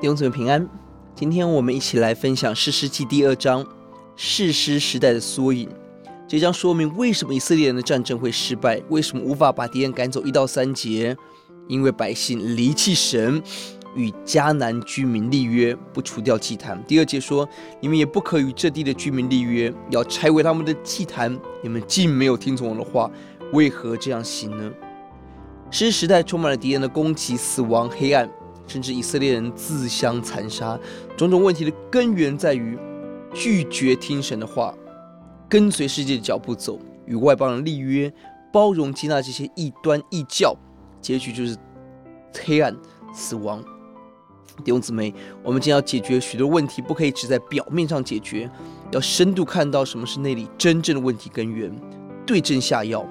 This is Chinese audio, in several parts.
弟兄姊妹平安，今天我们一起来分享士师记第二章士师时代的缩影。这章说明为什么以色列人的战争会失败，为什么无法把敌人赶走。一到三节，因为百姓离弃神，与迦南居民立约，不除掉祭坛。第二节说，你们也不可与这地的居民立约，要拆毁他们的祭坛。你们竟没有听从我的话，为何这样行呢？士师时代充满了敌人的攻击、死亡、黑暗。甚至以色列人自相残杀，种种问题的根源在于拒绝听神的话，跟随世界的脚步走，与外邦人立约，包容接纳这些异端异教，结局就是黑暗、死亡。弟兄姊妹，我们今天要解决许多问题，不可以只在表面上解决，要深度看到什么是内里真正的问题根源，对症下药。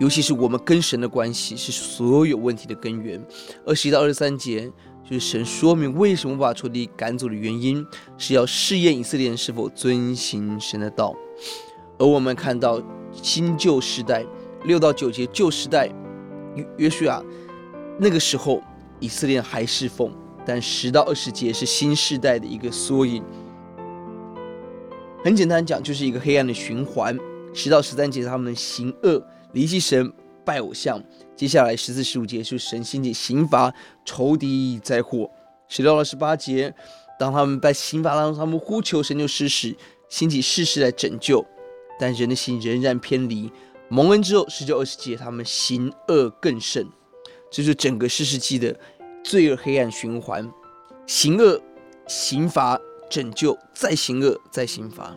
尤其是我们跟神的关系是所有问题的根源。二十一到二十三节就是神说明为什么把仇敌赶走的原因，是要试验以色列人是否遵行神的道。而我们看到新旧时代六到九节旧时代约约书亚那个时候以色列还侍奉，但十到二十节是新时代的一个缩影。很简单讲，就是一个黑暗的循环。十到十三节他们行恶。离弃神，拜偶像。接下来十四、十五节是神兴起刑罚仇敌灾祸。十六到十八节，当他们在刑罚当中，他们呼求神就施时，兴起世事来拯救，但人的心仍然偏离。蒙恩之后，十九、二十节，他们行恶更甚。这是整个世世纪的罪恶黑暗循环：行恶、刑罚、拯救，再行恶，再刑罚。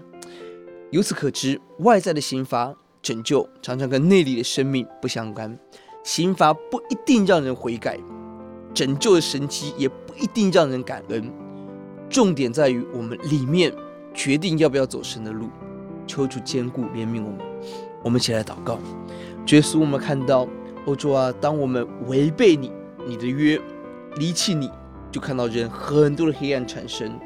由此可知，外在的刑罚。拯救常常跟内里的生命不相干，刑罚不一定让人悔改，拯救的神奇也不一定让人感恩。重点在于我们里面决定要不要走神的路，求主坚固怜悯我们。我们一起来祷告，耶稣，我们看到，欧洲啊，当我们违背你你的约，离弃你，就看到人很多的黑暗产生。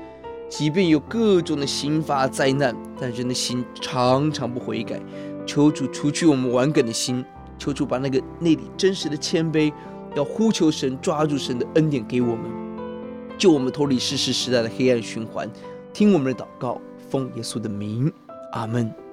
即便有各种的刑罚灾难，但人的心常常不悔改。求主除去我们玩梗的心，求主把那个内里真实的谦卑，要呼求神，抓住神的恩典给我们，救我们脱离世世时代的黑暗循环。听我们的祷告，奉耶稣的名，阿门。